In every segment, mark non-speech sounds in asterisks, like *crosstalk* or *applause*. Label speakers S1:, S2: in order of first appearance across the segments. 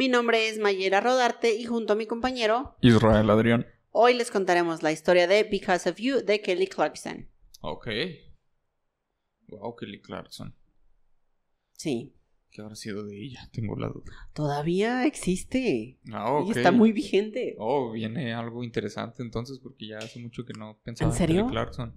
S1: Mi nombre es Mayera Rodarte y junto a mi compañero
S2: Israel Adrián.
S1: Hoy les contaremos la historia de Because of You de Kelly Clarkson.
S2: Ok. Wow, Kelly Clarkson.
S1: Sí.
S2: ¿Qué habrá sido de ella? Tengo la duda.
S1: Todavía existe.
S2: Ah, ok.
S1: Y está muy vigente.
S2: Oh, viene algo interesante entonces porque ya hace mucho que no pensaba
S1: ¿En serio?
S2: Kelly Clarkson.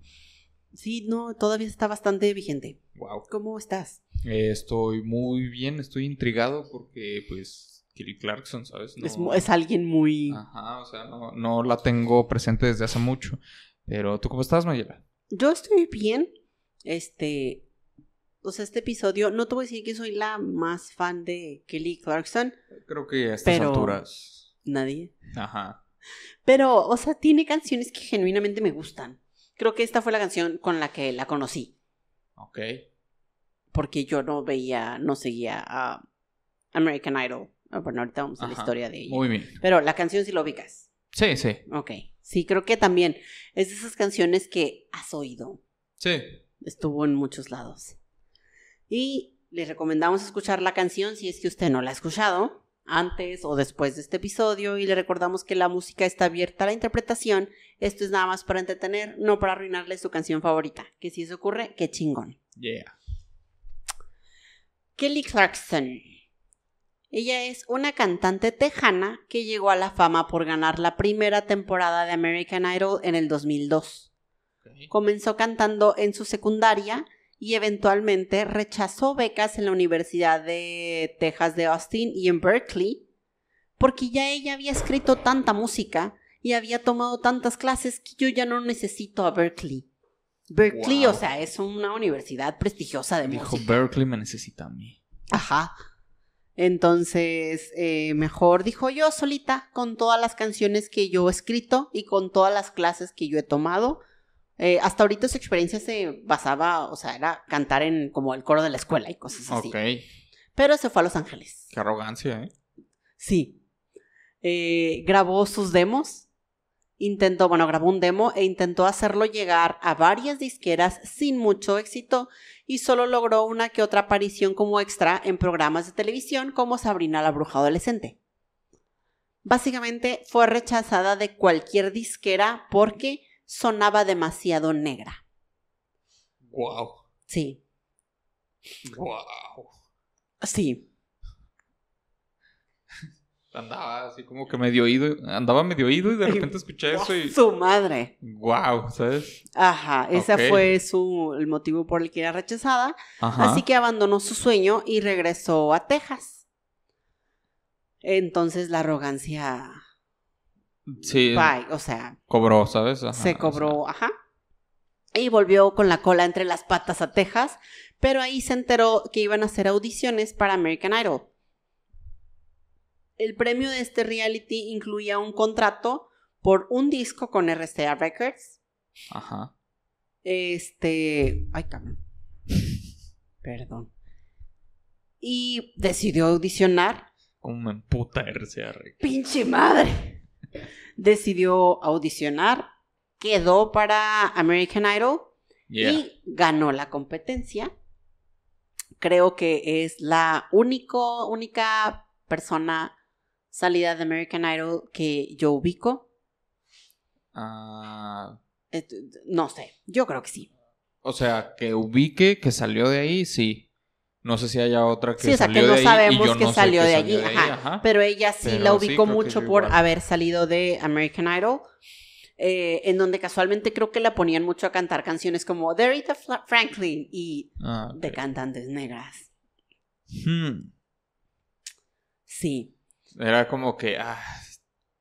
S1: Sí, no, todavía está bastante vigente.
S2: Wow.
S1: ¿Cómo estás?
S2: Eh, estoy muy bien, estoy intrigado porque pues Kelly Clarkson, ¿sabes?
S1: Es, mu- es alguien muy...
S2: Ajá, o sea, no, no la tengo presente desde hace mucho. Pero ¿tú cómo estás, Mayela?
S1: Yo estoy bien. Este... O sea, este episodio, no te voy a decir que soy la más fan de Kelly Clarkson.
S2: Creo que a estas
S1: Pero-
S2: alturas.
S1: Nadie.
S2: Ajá.
S1: Pero, o sea, tiene canciones que genuinamente me gustan. Creo que esta fue la canción con la que la conocí.
S2: Ok.
S1: Porque yo no veía, no seguía a American Idol. Ah, Bueno, ahorita vamos a la historia de ella.
S2: Muy bien.
S1: Pero la canción sí lo ubicas.
S2: Sí, sí.
S1: Ok. Sí, creo que también es de esas canciones que has oído.
S2: Sí.
S1: Estuvo en muchos lados. Y les recomendamos escuchar la canción si es que usted no la ha escuchado antes o después de este episodio y le recordamos que la música está abierta a la interpretación. Esto es nada más para entretener, no para arruinarle su canción favorita. Que si eso ocurre, qué chingón.
S2: Yeah.
S1: Kelly Clarkson. Ella es una cantante tejana que llegó a la fama por ganar la primera temporada de American Idol en el 2002. Comenzó cantando en su secundaria y eventualmente rechazó becas en la Universidad de Texas de Austin y en Berkeley porque ya ella había escrito tanta música y había tomado tantas clases que yo ya no necesito a Berkeley. Berkeley,
S2: Wow.
S1: o sea, es una universidad prestigiosa de
S2: Dijo
S1: música.
S2: Berkeley me necesita a mí.
S1: Ajá. Entonces, eh, mejor dijo yo solita, con todas las canciones que yo he escrito y con todas las clases que yo he tomado. Eh, hasta ahorita su experiencia se basaba, o sea, era cantar en como el coro de la escuela y cosas así.
S2: Ok.
S1: Pero se fue a Los Ángeles.
S2: Qué arrogancia, ¿eh?
S1: Sí. Eh, grabó sus demos. Intentó, bueno, grabó un demo e intentó hacerlo llegar a varias disqueras sin mucho éxito y solo logró una que otra aparición como extra en programas de televisión como Sabrina la Bruja Adolescente. Básicamente fue rechazada de cualquier disquera porque sonaba demasiado negra.
S2: Wow.
S1: Sí,
S2: Wow.
S1: sí.
S2: Andaba así como que medio oído. Andaba medio oído y de *laughs* repente escuché eso y.
S1: Su madre.
S2: Wow, ¿sabes?
S1: Ajá, ese fue su, el motivo por el que era rechazada.
S2: Ajá.
S1: Así que abandonó su sueño y regresó a Texas. Entonces la arrogancia,
S2: Sí.
S1: bye, o sea,
S2: Cobró, ¿sabes? Ajá,
S1: se
S2: o
S1: cobró, ajá. Y volvió con la cola entre las patas a Texas, pero ahí se enteró que iban a hacer audiciones para American Idol. El premio de este reality incluía un contrato por un disco con RCA Records.
S2: Ajá.
S1: Este. Ay, cabrón. Perdón. Y decidió audicionar.
S2: Como me emputa RCR.
S1: ¡Pinche madre! Decidió audicionar. Quedó para American Idol.
S2: Yeah.
S1: Y ganó la competencia. Creo que es la único, única persona salida de American Idol que yo ubico.
S2: Ah,
S1: No sé, yo creo que sí.
S2: o sea, que ubique que salió de ahí, sí. No sé si haya otra que
S1: Sí, o sea,
S2: salió
S1: que no
S2: de ahí y
S1: sabemos
S2: yo
S1: que
S2: no
S1: salió
S2: que
S1: de
S2: salió
S1: allí.
S2: ahí,
S1: ajá.
S2: ajá.
S1: Pero ella sí
S2: Pero
S1: la ubicó mucho por
S2: igual.
S1: haber salido de American Idol. eh, en donde casualmente creo que la ponían mucho a cantar canciones como Fra- Franklin y
S2: Ah,
S1: de cantantes negras.
S2: Hmm.
S1: Sí.
S2: Era como que, ah,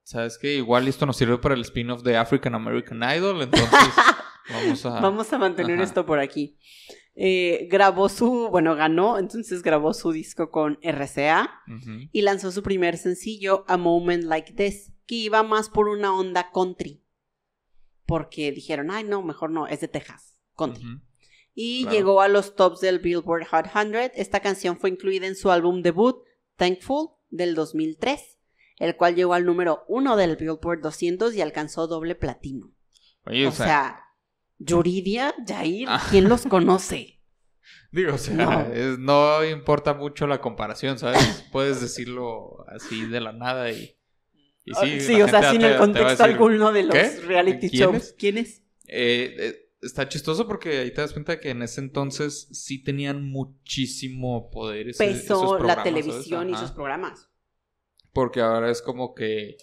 S2: ¿sabes qué? Igual esto nos sirve para el spin-off de African American Idol, entonces *laughs* vamos a...
S1: Vamos a mantener
S2: Ajá.
S1: esto por aquí. Eh, grabó su, bueno, ganó, entonces grabó su disco con RCA y lanzó su primer sencillo, A Moment Like This. que iba más por una onda country. Porque dijeron, ay, no, mejor no, es de Texas, country. Y
S2: Claro.
S1: llegó a los tops del Billboard Hot 100. Esta canción fue incluida en su álbum debut, Thankful, del 2003, el cual llegó al número uno del Billboard 200 y alcanzó doble platino.
S2: Oye,
S1: o sea, Yuridia, Jair,
S2: Ah.
S1: ¿quién los conoce? *laughs*
S2: Digo, o sea,
S1: No.
S2: es- no importa mucho la comparación, ¿sabes? Puedes decirlo así de la nada y... y
S1: Ah,
S2: sí,
S1: o sea, sin
S2: te-
S1: el contexto
S2: decir,
S1: alguno de los
S2: ¿qué?
S1: reality
S2: ¿Quién
S1: shows.
S2: es?
S1: ¿Quién es?
S2: eh, eh, está chistoso porque ahí te das cuenta que en ese entonces sí tenían muchísimo poder ese- esos
S1: Peso la televisión y sus programas.
S2: Porque ahora es como que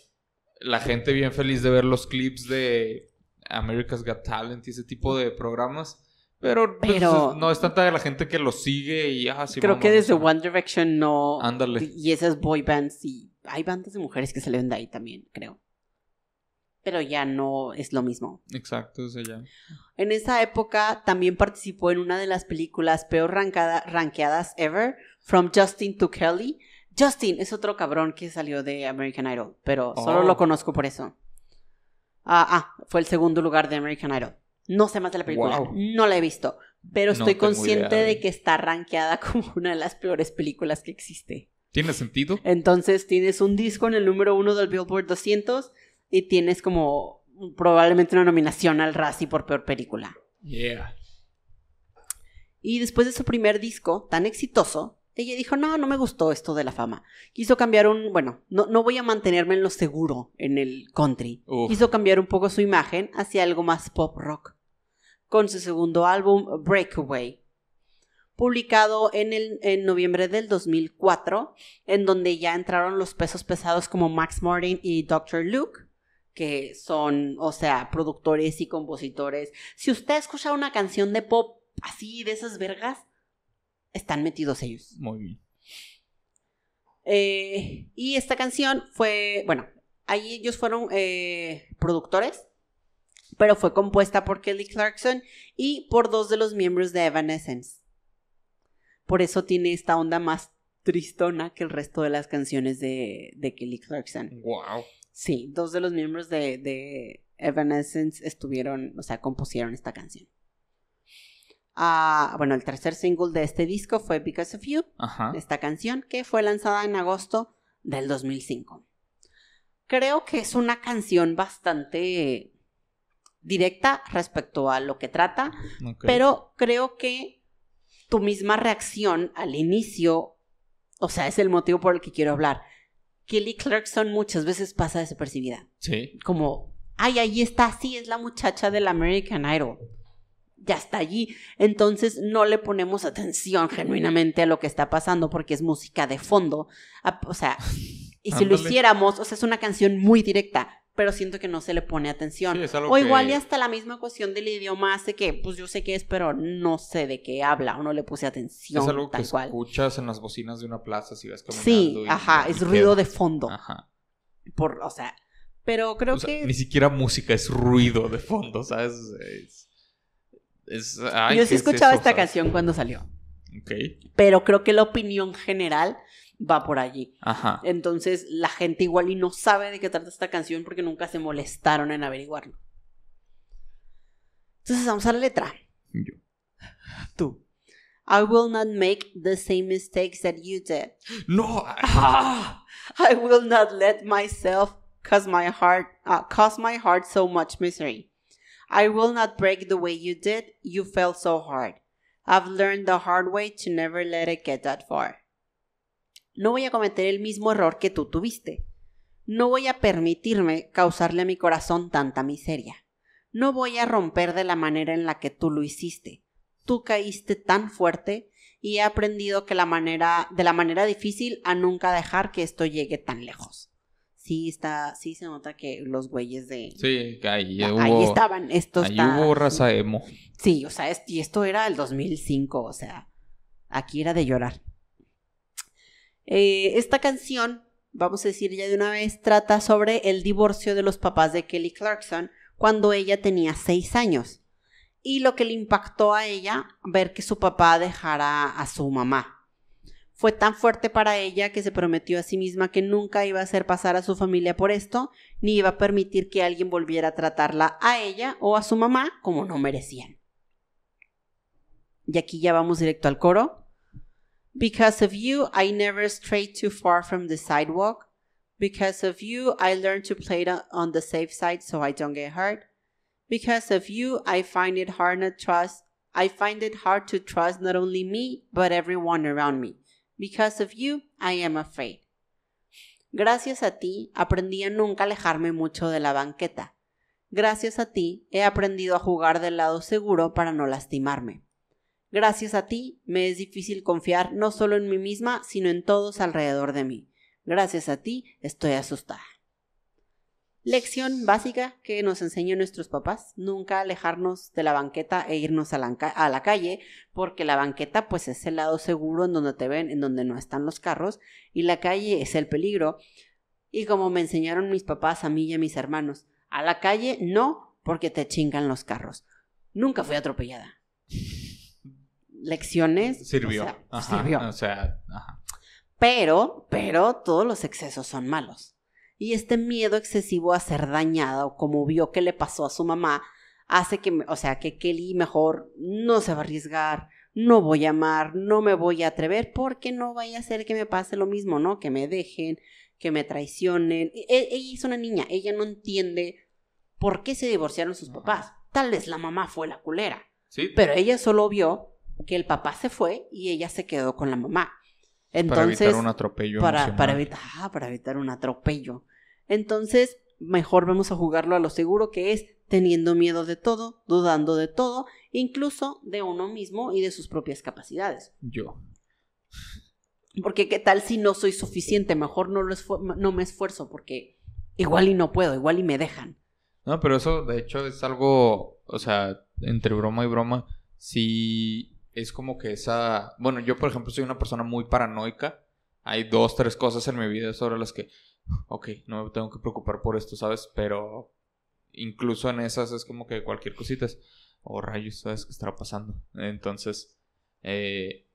S2: la gente bien feliz de ver los clips de America's Got Talent y ese tipo de programas. Pero, pues, no es tanta la gente que lo sigue y ah, sí,
S1: Creo
S2: vamos,
S1: que desde
S2: sea,
S1: One Direction no.
S2: Ándale.
S1: Y esas boy bands y hay bandas de mujeres que ven de ahí también, creo. Pero ya no es lo mismo.
S2: Exacto, o sea, ya.
S1: En esa época también participó en una de las películas peor rankada- rankeadas ever, From Justin to Kelly. Justin es otro cabrón que salió de American Idol, pero solo
S2: Oh.
S1: lo conozco por eso. Ah, ah, fue el segundo lugar de American Idol. No sé más de la película,
S2: Wow.
S1: no la he visto, pero
S2: No
S1: estoy consciente
S2: idea.
S1: de que está rankeada *laughs* como una de las peores películas que existe.
S2: ¿Tiene sentido?
S1: Entonces tienes un disco en el número uno del Billboard 200 y tienes como probablemente una nominación al Razzie por peor película.
S2: Yeah.
S1: Y después de su primer disco tan exitoso, ella dijo, no, no me gustó esto de la fama. Quiso cambiar un, bueno, no, no voy a mantenerme en lo seguro en el country.
S2: Uf.
S1: Quiso cambiar un poco su imagen hacia algo más pop rock. Con su segundo álbum, Breakaway. Publicado en, el, en noviembre del 2004, en donde ya entraron los pesos pesados como Max Martin y Dr. Luke, que son, o sea, productores y compositores. Si usted escucha una canción de pop así de esas vergas, están metidos ellos.
S2: Muy bien.
S1: Eh, y esta canción fue, bueno, ahí ellos fueron eh, productores, pero fue compuesta por Kelly Clarkson y por dos de los miembros de Evanescence. Por eso tiene esta onda más tristona que el resto de las canciones de, de Kelly Clarkson.
S2: Wow.
S1: Sí, dos de los miembros de, de Evanescence estuvieron, o sea, compusieron esta canción. Ah, bueno, el tercer single de este disco fue Because of You,
S2: Ajá.
S1: esta canción que fue lanzada en agosto del 2005. Creo que es una canción bastante directa respecto a lo que trata, pero creo que tu misma reacción al inicio, o sea, es el motivo por el que quiero hablar. Kelly Clarkson muchas veces pasa desapercibida,
S2: Sí.
S1: como, ay, ahí está, sí, es la muchacha del American Idol. Ya está allí. Entonces no le ponemos atención genuinamente a lo que está pasando porque es música de fondo. O sea, y si lo hiciéramos, o sea, es una canción muy directa, pero siento que no se le pone atención.
S2: Sí, es algo
S1: O igual
S2: que-
S1: y hasta la misma cuestión del idioma hace que, pues yo sé qué es, pero no sé de qué habla o no le puse atención
S2: Es algo que
S1: tal cual.
S2: escuchas en las bocinas de una plaza si vas caminando.
S1: Sí,
S2: y-
S1: ajá,
S2: y
S1: es ruido de fondo.
S2: Ajá.
S1: Por, o sea, pero creo
S2: O sea,
S1: que
S2: Ni siquiera música es ruido de fondo, ¿sabes? Es. es- ay,
S1: yo
S2: ¿qué
S1: sí
S2: es
S1: escuchaba
S2: eso,
S1: esta
S2: sabes?
S1: canción cuando salió,
S2: Ok.
S1: pero creo que la opinión general va por allí.
S2: Ajá.
S1: Entonces la gente igual y no sabe de qué trata esta canción porque nunca se molestaron en averiguarlo. Entonces vamos a la letra.
S2: Yo.
S1: Tú. I will not make the same mistakes that you did.
S2: No.
S1: Ah, *laughs* I will not let myself cause my heart uh, cause my heart so much misery. I will not break the way you did. You fell so hard. I've learned the hard way to never let it get that far. No voy a cometer el mismo error que tú tuviste. No voy a permitirme causarle a mi corazón tanta miseria. No voy a romper de la manera en la que tú lo hiciste. Tú caíste tan fuerte y he aprendido que la manera, de la manera difícil a nunca dejar que esto llegue tan lejos. Sí, está, sí se nota que los güeyes de...
S2: Sí, que ahí
S1: Ah,
S2: hubo.
S1: ahí estaban, esto
S2: ahí
S1: está...
S2: hubo raza emo.
S1: Sí, o sea, es- y esto era el 2005, o sea, aquí era de llorar. Eh, esta canción, vamos a decir ya de una vez, trata sobre el divorcio de los papás de Kelly Clarkson cuando ella tenía seis años y lo que le impactó a ella ver que su papá dejara a su mamá. Fue tan fuerte para ella que se prometió a sí misma que nunca iba a hacer pasar a su familia por esto, ni iba a permitir que alguien volviera a tratarla a ella o a su mamá como no merecían. Y aquí ya vamos directo al coro. Because of you, I never strayed too far from the sidewalk. Because of you, I learned to play on the safe side so I don't get hurt. Because of you, I find it hard to trust. I find it hard to trust not only me, but everyone around me. Because of you, I am afraid. Gracias a ti, aprendí a nunca alejarme mucho de la banqueta. Gracias a ti, he aprendido a jugar del lado seguro para no lastimarme. Gracias a ti, me es difícil confiar no solo en mí misma, sino en todos alrededor de mí. Gracias a ti, estoy asustada. Lección básica que nos enseñan nuestros papás, nunca alejarnos de la banqueta e irnos a la, a la, calle, porque la banqueta pues es el lado seguro en donde te ven, en donde no están los carros, y la calle es el peligro. Y como me enseñaron mis papás a mí y a mis hermanos, a la calle no, porque te chingan los carros. Nunca fui atropellada lecciones.
S2: Sirvió.
S1: O sea, sirvió.
S2: O sea,
S1: Pero, pero todos los excesos son malos. Y este miedo excesivo a ser dañado, como vio que le pasó a su mamá, hace que, o sea, que Kelly mejor no se va a arriesgar, no voy a amar, no me voy a atrever, porque no vaya a ser que me pase lo mismo, ¿no? Que me dejen, que me traicionen. E, e, ella es una niña, ella no entiende por qué se divorciaron sus papás. Tal vez la mamá fue la culera.
S2: Sí.
S1: Pero ella solo vio que el papá se fue y ella se quedó con la mamá. Entonces,
S2: para evitar un atropello.
S1: Para, para, evitar, ah, para evitar un atropello. Entonces, mejor vamos a jugarlo a lo seguro que es teniendo miedo de todo, dudando de todo, incluso de uno mismo y de sus propias capacidades.
S2: Yo.
S1: Porque qué tal si no soy suficiente, mejor no, lo no me esfuerzo porque igual y no puedo, igual y me dejan.
S2: No, pero eso de hecho es algo, o sea, entre broma y broma, si es como que esa... Bueno, yo por ejemplo soy una persona muy paranoica. Hay dos, tres cosas en mi vida sobre las que, ok, no me tengo que preocupar por esto, ¿sabes? Pero incluso en esas es como que cualquier cosita es, oh rayos, ¿sabes qué estará pasando? Entonces, eh,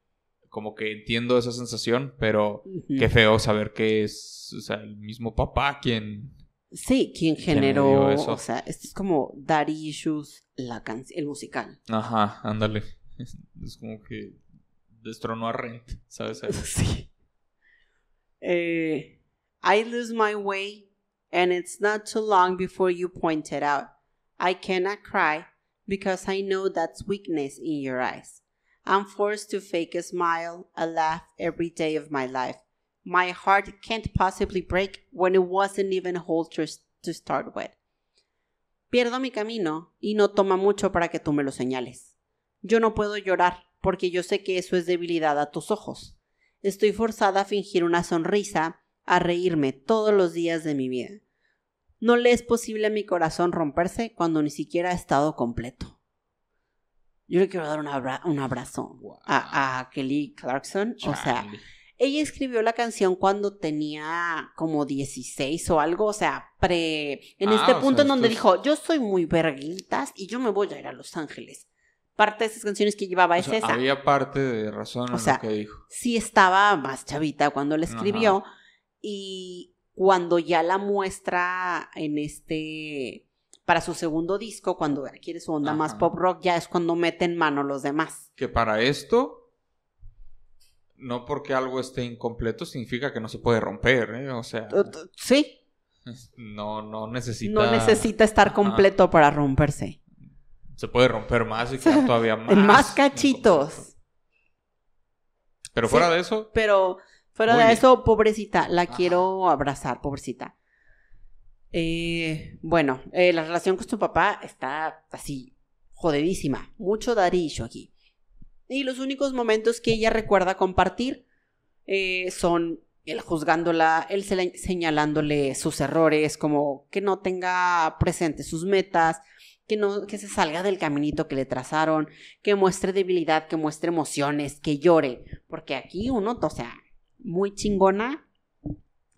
S2: como que entiendo esa sensación, pero qué feo saber que es, o sea, el mismo papá quien...
S1: Sí, quien generó, o sea, esto es como Daddy Issues, la el musical.
S2: Ajá, ándale. Es como que destronó a Rent, ¿sabes? *laughs*
S1: Sí. Eh, I lose my way, and it's not too long before you point it out. I cannot cry because I know that's weakness in your eyes. I'm forced to fake a smile, a laugh every day of my life. My heart can't possibly break when it wasn't even whole to, to start with. Pierdo mi camino y no toma mucho para que tú me lo señales. Yo no puedo llorar, porque yo sé que eso es debilidad a tus ojos. Estoy forzada a fingir una sonrisa, a reírme todos los días de mi vida. No le es posible a mi corazón romperse cuando ni siquiera ha estado completo. Yo le quiero dar un, abrazo a, Kelly Clarkson. O sea, ella escribió la canción cuando tenía como 16 o algo, o sea, pre... En ah, este punto en donde dijo, yo soy muy verguitas y yo me voy a ir a Los Ángeles parte de esas canciones que llevaba es esa.
S2: Había parte de razón en lo que dijo.
S1: Sí estaba más chavita cuando la escribió y cuando ya la muestra en este para su segundo disco, cuando quiere su onda más pop rock, ya es cuando mete en mano los demás.
S2: Que para esto no porque algo esté incompleto significa que no se puede romper, ¿eh? O sea,
S1: sí. *laughs*
S2: No no necesita
S1: No necesita estar completo para romperse
S2: se puede romper más y *laughs* quedar todavía más.
S1: Más cachitos.
S2: Pero fuera de eso.
S1: Pero fuera de eso, pobrecita, la quiero abrazar, pobrecita. Eh, bueno, eh, la relación con su papá está así, jodidísima. Mucho darillo aquí. Y los únicos momentos que ella recuerda compartir eh, son él juzgándola, él señalándole sus errores, como que no tenga presente sus metas, que no que se salga del caminito que le trazaron, que muestre debilidad, que muestre emociones, que llore, porque aquí uno, o sea, muy chingona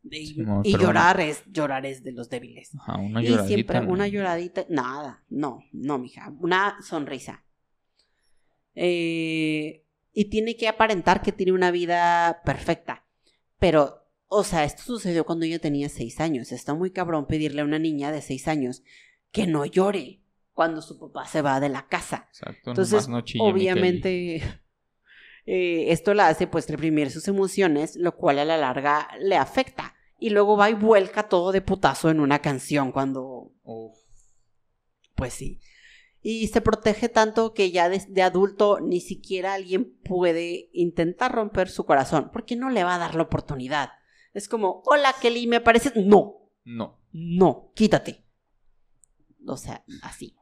S1: y, llorar es llorar es de los débiles.
S2: una y siempre
S1: una lloradita, nada, no, no, mija, una sonrisa. Eh, y tiene que aparentar que tiene una vida perfecta. Pero, o sea, esto sucedió cuando yo tenía seis años. Está muy cabrón pedirle a una niña de seis años que no llore cuando su papá se va de la casa.
S2: Exacto.
S1: Entonces,
S2: no
S1: obviamente, *laughs* eh, esto la hace pues reprimir sus emociones, lo cual a la larga le afecta. Y luego va y vuelca todo de putazo en una canción cuando,
S2: Uf.
S1: pues sí. Y se protege tanto que ya de, de adulto ni siquiera alguien puede intentar romper su corazón, porque no le va a dar la oportunidad. Es como, hola Kelly, ¿me pareces? No,
S2: No.
S1: no, quítate. O sea, así.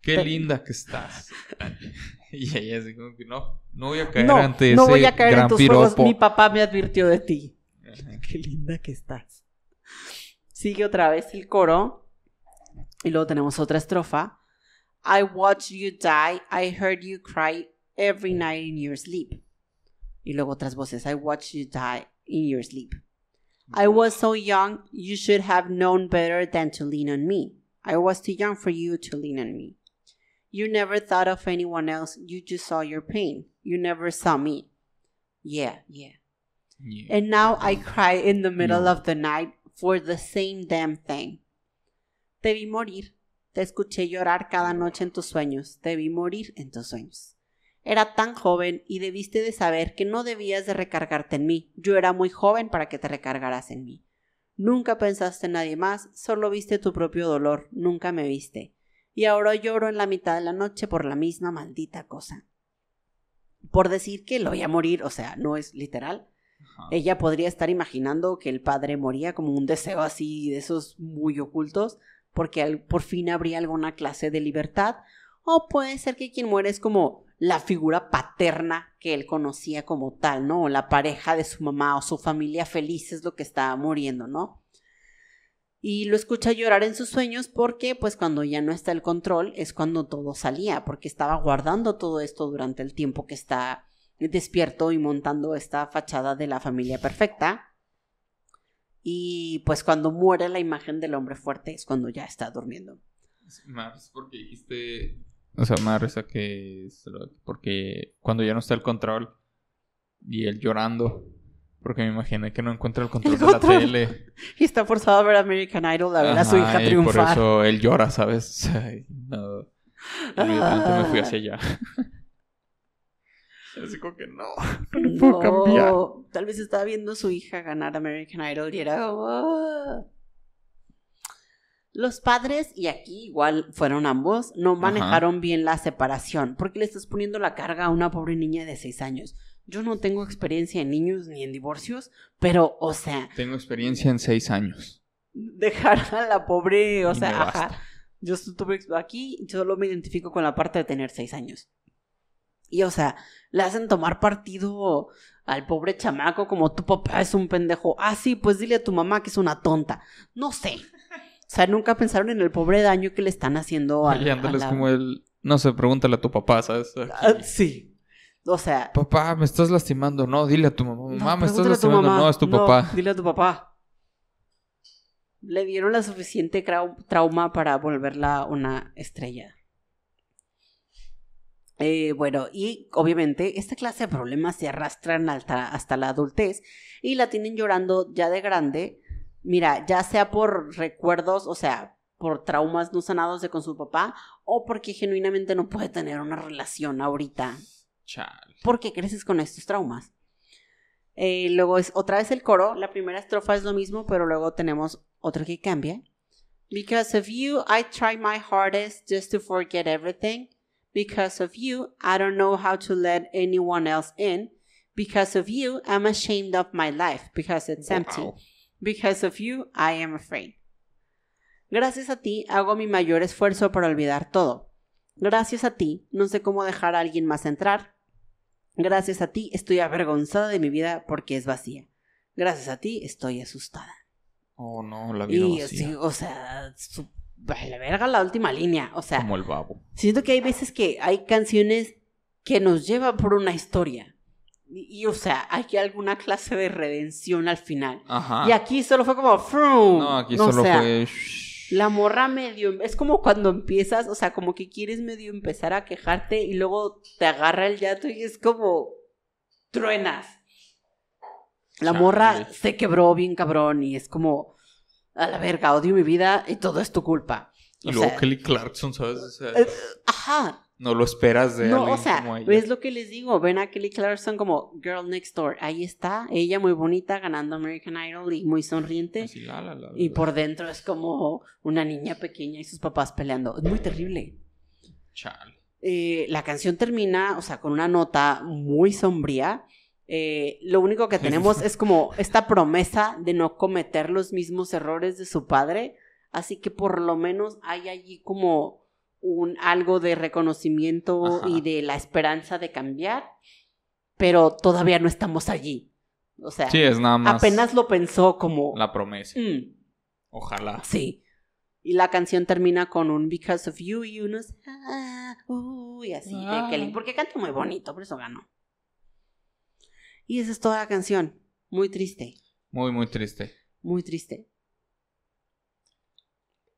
S2: Qué linda que estás. *laughs* y ella así como que no, no voy a caer
S1: No,
S2: ante
S1: no
S2: ese
S1: voy a caer en
S2: gran
S1: tus
S2: piropo.
S1: juegos. Mi papá me advirtió de ti.
S2: Ajá. *laughs*
S1: Qué linda que estás. Sigue otra vez el coro. Y luego tenemos otra estrofa. I watched you die. I heard you cry every night in your sleep. Y luego otras voces. I watched you die in your sleep. I was so young, you should have known better than to lean on me. I was too young for you to lean on me. You never thought of anyone else, you just saw your pain. You never saw me. Yeah, yeah.
S2: Yeah.
S1: And now I cry in the middle of the night for the same damn thing. Te vi morir. Te escuché llorar cada noche en tus sueños. Te vi morir en tus sueños. Era tan joven y debiste de saber que no debías de recargarte en mí. Yo era muy joven para que te recargaras en mí. Nunca pensaste en nadie más, solo viste tu propio dolor, nunca me viste. Y ahora lloro en la mitad de la noche por la misma maldita cosa. Por decir que lo voy a morir, o sea, no es literal,
S2: Ajá.
S1: ella podría estar imaginando que el padre moría como un deseo así de esos muy ocultos, porque por fin habría alguna clase de libertad, o puede ser que quien muere es como la figura paterna que él conocía como tal, ¿no? O la pareja de su mamá o su familia feliz es lo que está muriendo, ¿no? Y lo escucha llorar en sus sueños porque, pues, cuando ya no está el control es cuando todo salía, porque estaba guardando todo esto durante el tiempo que está despierto y montando esta fachada de la familia perfecta. Y pues cuando muere la imagen del hombre fuerte es cuando ya está durmiendo.
S2: Más porque dijiste. O sea, risa que. Porque cuando ya no está el control y él llorando. Porque me imaginé que no encuentra el control
S1: El
S2: de la tele. *laughs*
S1: Y está forzado a ver American Idol a ver a su hija
S2: y
S1: triunfar.
S2: por eso él llora, ¿sabes? *laughs* Ay, no. Me fui hacia *laughs* allá. Así como que no, no puedo cambiar.
S1: Tal vez estaba viendo a su hija ganar American Idol y era como... Los padres, y aquí igual fueron ambos, no
S2: Ajá.
S1: manejaron bien la separación, porque le estás poniendo la carga a una pobre niña de 6 años. Yo no tengo experiencia en niños ni en divorcios, pero, o sea,
S2: Tengo experiencia en seis años.
S1: dejar a la pobre, o
S2: Y
S1: sea, ajá. Yo estuve aquí, yo solo me identifico con la parte de tener seis años. Y o sea, le hacen tomar partido al pobre chamaco como tu papá es un pendejo. Ah, sí, pues dile a tu mamá que es una tonta. No sé. O sea, nunca pensaron en el pobre daño que le están haciendo a, a la-
S2: como el... No sé, pregúntale a tu papá, ¿sabes?
S1: Ah, sí. O sea,
S2: Papá, me estás lastimando. No, dile a tu mamá.
S1: no,
S2: Mamá, me estás lastimando.
S1: mamá.
S2: No, es tu papá.
S1: Dile a tu papá. Le dieron la suficiente trauma para volverla una estrella. Eh, bueno, y obviamente esta clase de problemas se arrastran hasta, hasta la adultez y la tienen llorando ya de grande. Mira, ya sea por recuerdos, o sea, por traumas no sanados de con su papá, o porque genuinamente no puede tener una relación ahorita
S2: Chale.
S1: porque creces con estos traumas. Eh, luego es otra vez el coro. La primera estrofa es lo mismo, pero luego tenemos otro que cambia. Because of you, I try my hardest just to forget everything. Because of you, I don't know how to let anyone else in. Because of you, I'm ashamed of my life because it's empty. Because of you, I am afraid. Gracias a ti hago mi mayor esfuerzo para olvidar todo. Gracias a ti no sé cómo dejar a alguien más entrar. Gracias a ti estoy avergonzada de mi vida porque es vacía. Gracias a ti estoy asustada.
S2: Oh, no, la vida
S1: Y
S2: vacía.
S1: sí, o sea, su- la verga la última línea. O sea,
S2: Como el babo.
S1: siento que hay veces que hay canciones que nos llevan por una historia. Y, y, o sea, hay alguna clase de redención al final.
S2: Ajá.
S1: Y aquí solo fue como... ¡frum!
S2: No, aquí
S1: No,
S2: solo
S1: o sea,
S2: fue...
S1: La morra medio, es como cuando empiezas, o sea, como que quieres medio empezar a quejarte y luego te agarra el llanto y es como truenas. La morra se quebró bien cabrón y es como, a la verga, odio mi vida y todo es tu culpa.
S2: Y
S1: O
S2: luego
S1: sea,
S2: Kelly Clarkson, ¿sabes? O sea,
S1: eh, Ajá,
S2: no lo esperas de
S1: no,
S2: alguien
S1: o sea,
S2: como ella.
S1: es lo que les digo, ven a Kelly Clarkson como Girl Next Door, ahí está, ella muy bonita ganando American Idol y muy sonriente.
S2: Así, la, la, la,
S1: Y por dentro es como una niña pequeña y sus papás peleando. Es muy terrible.
S2: Chale.
S1: Eh, la canción termina, o sea, con una nota muy sombría. Eh, lo único que tenemos *laughs* es como esta promesa de no cometer los mismos errores de su padre. Así que por lo menos hay allí como un algo de reconocimiento
S2: Ajá.
S1: y de la esperanza de cambiar. Pero todavía no estamos allí. O sea,
S2: Sí, es nada más
S1: apenas lo pensó como...
S2: la promesa.
S1: "Mm,
S2: Ojalá.
S1: Sí. Y la canción termina con un Because of You y unos ah, uh, y así
S2: Ah.
S1: de Kelly, porque canta muy bonito, por eso ganó. Y esa es toda la canción. Muy triste,
S2: Muy, muy triste.
S1: muy triste.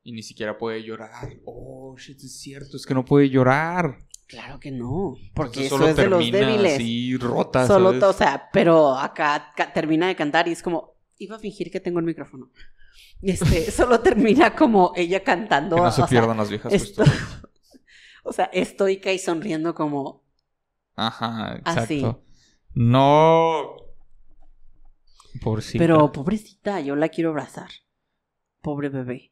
S2: Y ni siquiera puede llorar. Oh, shit, es cierto. Es que no puede llorar.
S1: Claro que no, porque
S2: Entonces
S1: eso
S2: solo
S1: es de los débiles.
S2: así rota,
S1: Solo,
S2: ¿sabes?
S1: o sea, pero acá termina de cantar y es como, iba a fingir que tengo el micrófono. Este, *laughs* solo termina como ella cantando.
S2: Que no se
S1: sea,
S2: pierdan las viejas
S1: esto- *laughs* o sea, estoica y sonriendo como,
S2: Ajá,
S1: Así.
S2: exacto. No. Pobrecita.
S1: Pero pobrecita, yo la quiero abrazar. Pobre bebé.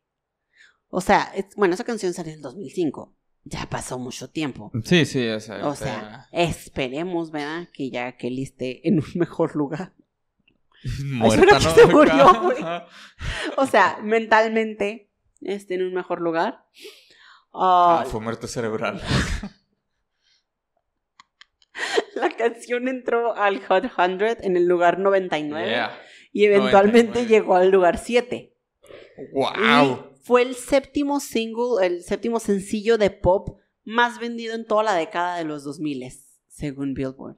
S1: O sea, es- bueno, esa canción salió en el 2005. Ya pasó mucho tiempo.
S2: Sí, sí, o sea.
S1: O sea, esperemos, ¿verdad? Que ya Kelly esté en un *laughs* mejor lugar. *laughs*
S2: muerta,
S1: que
S2: ¿no?
S1: se *laughs* murió, güey. O sea, mentalmente esté en un mejor lugar. Ah,
S2: Ah, fue muerte cerebral.
S1: la canción entró al Hot 100 en el lugar 99
S2: Yeah.
S1: y eventualmente
S2: 99.
S1: llegó al lugar 7.
S2: Wow.
S1: Fue el séptimo single, el séptimo sencillo de pop más vendido en toda la década de los 2000, según Billboard.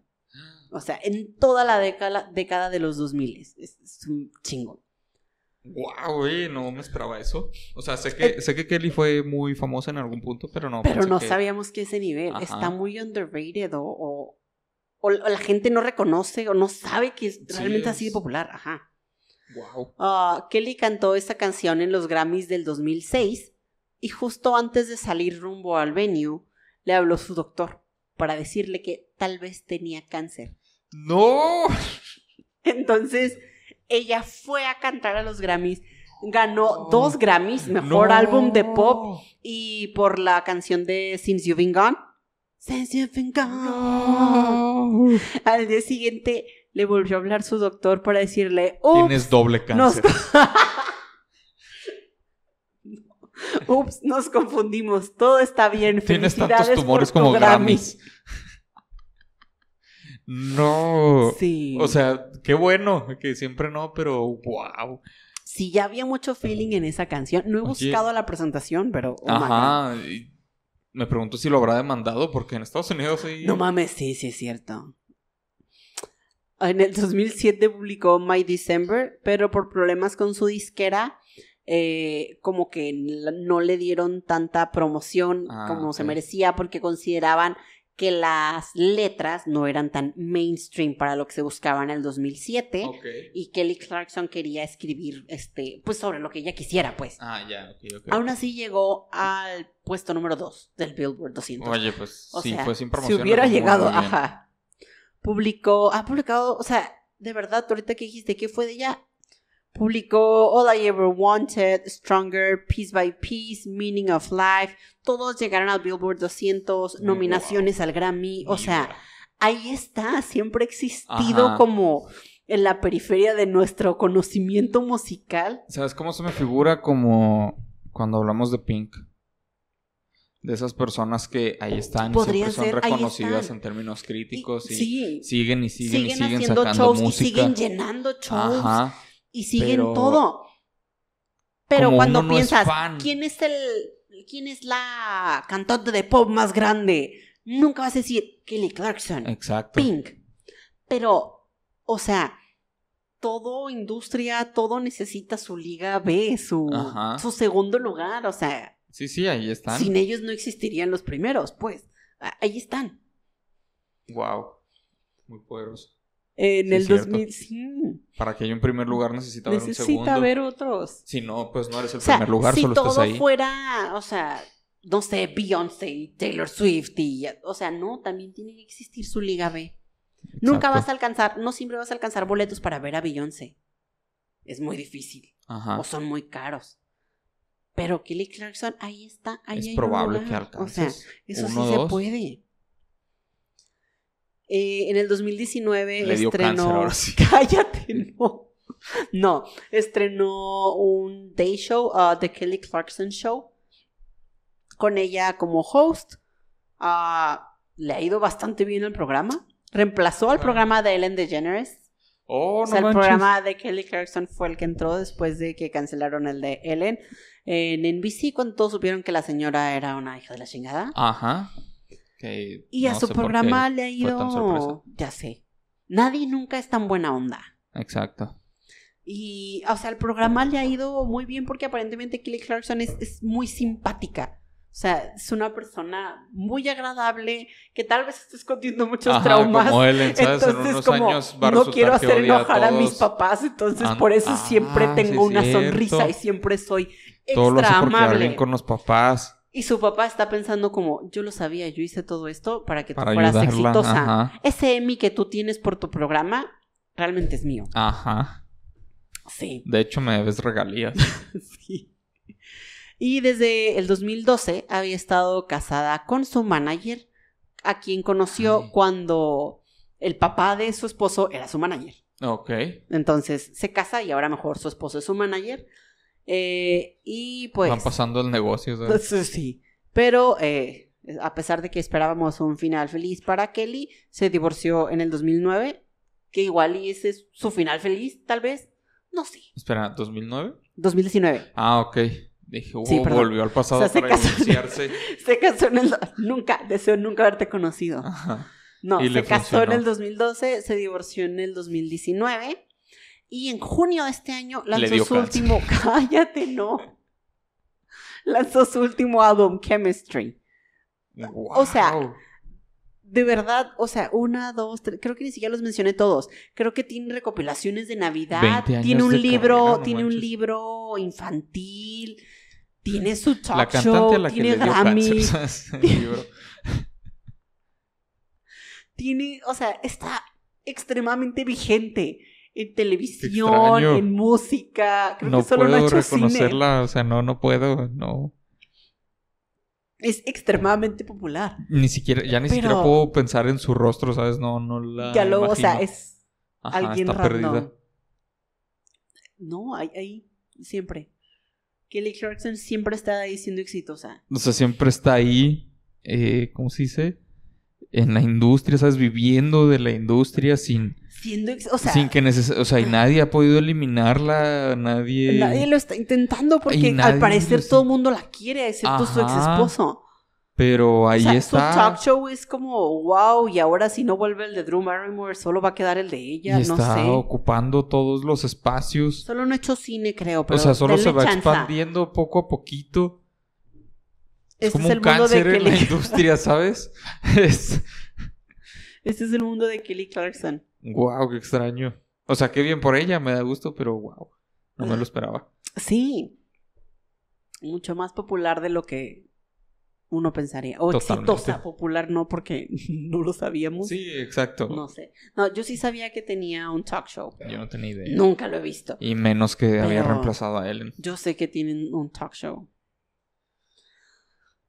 S1: O sea, en toda la década, década de los 2000. Es, es un chingo.
S2: Wow, güey, no me esperaba eso. O sea, sé que, sé que Kelly fue muy famosa en algún punto, pero no.
S1: Pero no
S2: que-
S1: sabíamos que ese nivel
S2: Ajá.
S1: está muy underrated o, o, o la gente no reconoce o no sabe que es realmente así de popular. Ajá.
S2: Wow.
S1: Ah, Kelly cantó esta canción en los Grammys del 2006 y justo antes de salir rumbo al venue le habló su doctor para decirle que tal vez tenía cáncer.
S2: ¡No!
S1: Entonces ella fue a cantar a los Grammys, ganó
S2: No.
S1: dos Grammys, mejor
S2: No.
S1: álbum de pop y por la canción de Since You've Been Gone. Since You've Been Gone.
S2: No.
S1: Al día siguiente le volvió a hablar su doctor para decirle, "Ups,
S2: Tienes doble
S1: nos,
S2: cáncer. *laughs*
S1: Ups, nos confundimos. Todo está bien.
S2: Tienes tantos tumores como
S1: Grammy".
S2: Grammys. No.
S1: Sí.
S2: O sea, qué bueno, que siempre no, pero wow.
S1: sí, ya había mucho feeling en esa canción. No he
S2: Oye.
S1: buscado la presentación, pero. oh.
S2: Ajá. me pregunto si lo habrá demandado, porque en Estados Unidos sí.
S1: No mames, sí, sí es cierto. En el 2007 publicó My December, pero por problemas con su disquera, eh, como que no le dieron tanta promoción
S2: Ah,
S1: como se merecía porque consideraban que las letras no eran tan mainstream para lo que se buscaba en el 2007
S2: Ok.
S1: y Kelly Clarkson quería escribir este pues sobre lo que ella quisiera pues.
S2: Ah, ya, ok, ok.
S1: Aún así llegó al puesto número 2 del Billboard 200.
S2: Oye, pues
S1: O
S2: sí,
S1: sea,
S2: fue sin
S1: si
S2: promoción.
S1: hubiera
S2: muy, muy
S1: llegado, ajá. Publicó, ha publicado, o sea, de verdad, ahorita que dijiste, ¿qué fue de ella? Publicó All I Ever Wanted, Stronger, Piece by Piece, Meaning of Life. Todos llegaron al Billboard 200, nominaciones al Grammy. O sea, ahí está, siempre ha existido
S2: Ajá.
S1: como en la periferia de nuestro conocimiento musical.
S2: ¿Sabes cómo se me figura como cuando hablamos de Pink? De esas personas que ahí están siempre son
S1: ser,
S2: reconocidas en términos críticos y,
S1: sí,
S2: siguen y siguen, y
S1: siguen,
S2: siguen
S1: haciendo
S2: sacando
S1: shows
S2: música.
S1: y siguen llenando shows.
S2: Ajá.
S1: y siguen
S2: Pero-
S1: todo. Pero cuando
S2: no
S1: piensas. ¿quién es el quién es la cantante de pop más grande? Nunca vas a decir Kelly Clarkson,
S2: Exacto.
S1: Pink. Pero o sea, todo industria, todo necesita su liga B, su,
S2: Ajá.
S1: su segundo lugar. O sea,
S2: Sí, sí, ahí están.
S1: sin ellos no existirían los primeros, pues. Ahí están.
S2: Wow. Muy poderoso.
S1: En
S2: Sí,
S1: el
S2: cierto.
S1: 2000, sí.
S2: Para que haya un primer lugar necesita haber un
S1: Necesita
S2: segundo.
S1: haber otros.
S2: Si no, pues no eres el
S1: O sea,
S2: primer lugar,
S1: si
S2: solo
S1: todo
S2: estás ahí.
S1: fuera, o sea, no sé, Beyoncé, Taylor Swift y, o sea, no, también tiene que existir su liga B. Nunca vas a alcanzar, no siempre vas a alcanzar boletos para ver a Beyoncé. Es muy difícil
S2: Ajá.
S1: o son muy caros. Pero Kelly Clarkson, ahí está, ahí
S2: es
S1: hay
S2: probable que
S1: lugar.
S2: alcances.
S1: O sea, eso
S2: uno,
S1: sí se puede. Eh, en el 2019
S2: Le dio
S1: estrenó.
S2: cáncer ahora sí. *laughs*
S1: Cállate, no. No, estrenó un day show, uh, The Kelly Clarkson Show, con ella como host. Ah, le ha ido bastante bien el programa. Reemplazó al programa de Ellen DeGeneres.
S2: Oh,
S1: o
S2: no
S1: sea, el
S2: manches.
S1: programa de Kelly Clarkson fue el que entró después de que cancelaron el de Ellen. En NBC, cuando todos supieron que la señora era una hija de la chingada.
S2: Ajá. Que
S1: Y a su programa le ha ido. Ya sé. Nadie nunca es tan buena onda.
S2: Exacto.
S1: Y, o sea, el programa le ha ido muy bien porque aparentemente Kelly Clarkson es, es muy simpática. O sea, es una persona muy agradable que tal vez esté escondiendo muchos
S2: Ajá,
S1: traumas.
S2: como Ellen, ¿sabes? En
S1: Entonces,
S2: unos
S1: como
S2: años
S1: no quiero hacer
S2: odia a
S1: enojar a, mis papás, entonces
S2: An-
S1: por eso
S2: Ah,
S1: siempre
S2: sí
S1: tengo
S2: es
S1: una
S2: cierto.
S1: sonrisa y siempre soy
S2: Todo lo
S1: extra
S2: quedar
S1: amable.
S2: bien con los papás.
S1: Y su papá está pensando como, yo lo sabía, yo hice todo esto para que
S2: Para
S1: tú fueras
S2: ayudarla.
S1: exitosa.
S2: Ajá.
S1: Ese Emmy que tú tienes por tu programa realmente es mío.
S2: Ajá.
S1: Sí.
S2: De hecho, me debes regalías. *laughs*
S1: Sí. Y desde el 2012 había estado casada con su manager, a quien conoció
S2: Ay.
S1: cuando el papá de su esposo era su manager.
S2: ok.
S1: Entonces se casa y ahora mejor su esposo es su manager. Eh, y pues...
S2: Van pasando el negocio. ¿sabes? *laughs*
S1: Sí. Pero eh, a pesar de que esperábamos un final feliz para Kelly, se divorció en el 2009, que igual y ese es su final feliz, tal vez. No sé.
S2: Espera, ¿2009?
S1: 2019.
S2: Ah, ok. Dije,
S1: Sí,
S2: volvió al pasado
S1: O sea, se
S2: para
S1: casó-
S2: divorciarse. *laughs*
S1: Se casó en el... Nunca, deseo nunca haberte conocido.
S2: Ajá.
S1: No,
S2: Y
S1: se casó en el 2012, se divorció en el 2019 y en junio de este año lanzó su
S2: cáncer.
S1: último... *laughs* Cállate, no. Lanzó su último álbum, Chemistry. O sea. De verdad, o sea, una, dos, tres, creo que ni siquiera los mencioné todos. Creo que tiene recopilaciones de Navidad,
S2: 20 años
S1: tiene un libro,
S2: carrera, no
S1: tiene un libro infantil, tiene su talk
S2: la cantante
S1: show,
S2: a la que
S1: tiene
S2: le dio
S1: Grammy, *laughs* tiene, o sea, está extremadamente vigente en televisión, en música. Creo
S2: no
S1: que solo no ha
S2: puedo
S1: hecho cine.
S2: reconocerla, o sea, no, no puedo, no.
S1: Es extremadamente popular.
S2: Ni siquiera, ya ni
S1: Pero-
S2: siquiera puedo pensar en su rostro, ¿sabes? No, no la
S1: ya luego, o sea, es
S2: Ajá,
S1: alguien
S2: está
S1: random.
S2: perdida.
S1: No, ahí, ahí, siempre. Kelly Clarkson siempre está ahí siendo exitosa.
S2: O sea, siempre está ahí, eh, ¿cómo se dice? En la industria, ¿sabes? Viviendo de la industria sin,
S1: Siendo, ex- o sea,
S2: sin que neces o sea, y nadie ha podido eliminarla, nadie...
S1: nadie lo está intentando porque al parecer todo el mundo la quiere, excepto su ex esposo.
S2: Pero ahí
S1: o sea,
S2: está.
S1: su talk show es como, wow, y ahora si no vuelve el de Drew Barrymore, solo va a quedar el de ella,
S2: y
S1: no
S2: está
S1: sé.
S2: ocupando todos los espacios.
S1: Solo no ha hecho cine, creo, pero
S2: o sea, solo se va
S1: chanza.
S2: expandiendo poco a poquito. Es
S1: Este
S2: como
S1: es el
S2: un
S1: mundo de
S2: cáncer en la industria, ¿sabes? *laughs* es...
S1: Este es el mundo de Kelly Clarkson.
S2: Wow, qué extraño. O sea, qué bien por ella, me da gusto, pero wow. No me lo esperaba.
S1: Sí. Mucho más popular de lo que uno pensaría. O
S2: Totalmente.
S1: exitosa, popular no, porque *laughs* no lo sabíamos.
S2: Sí, exacto.
S1: No sé. No, yo sí sabía que tenía un talk show.
S2: Yo no tenía idea.
S1: Nunca lo he visto.
S2: Y menos que había reemplazado a Ellen.
S1: Yo sé que tienen un talk show.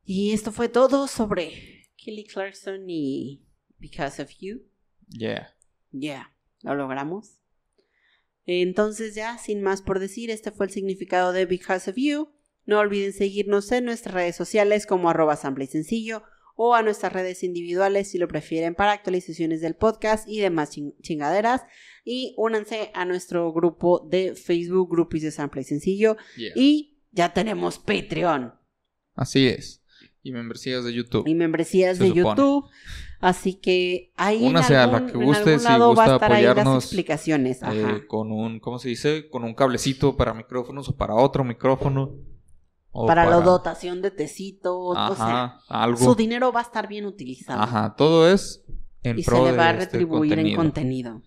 S1: Y esto fue todo sobre Kelly Clarkson y Because of You.
S2: Yeah.
S1: Yeah, lo logramos. Entonces ya, sin más por decir, este fue el significado de Because of You. No olviden seguirnos en nuestras redes sociales como arroba sample y sencillo o a nuestras redes individuales si lo prefieren para actualizaciones del podcast y demás ching- chingaderas. Y únanse a nuestro grupo de Facebook, Groupies de Sample y Sencillo.
S2: Yeah.
S1: Y ya tenemos Patreon.
S2: Así es. y membresías de YouTube.
S1: y membresías de
S2: supone.
S1: YouTube. Así que ahí en
S2: Únase a la
S1: algún,
S2: que
S1: en
S2: guste,
S1: algún
S2: si
S1: va
S2: gusta
S1: a estar ahí las
S2: apoyarnos,
S1: explicaciones. Ajá.
S2: Eh, con un, ¿cómo se dice? Con un cablecito para micrófonos o para otro micrófono. O
S1: para la dotación de tecitos, o sea,
S2: Ajá, algo.
S1: su dinero va a estar bien utilizado.
S2: Ajá, todo es en
S1: y se le va a
S2: este
S1: retribuir en contenido.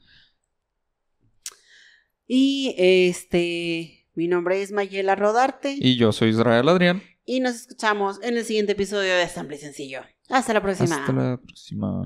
S1: Y este, mi nombre es Mayela Rodarte y,
S2: Y yo soy Israel Adrián.
S1: nos escuchamos en el siguiente episodio de Sample y Sencillo. Hasta la próxima.
S2: Hasta la próxima.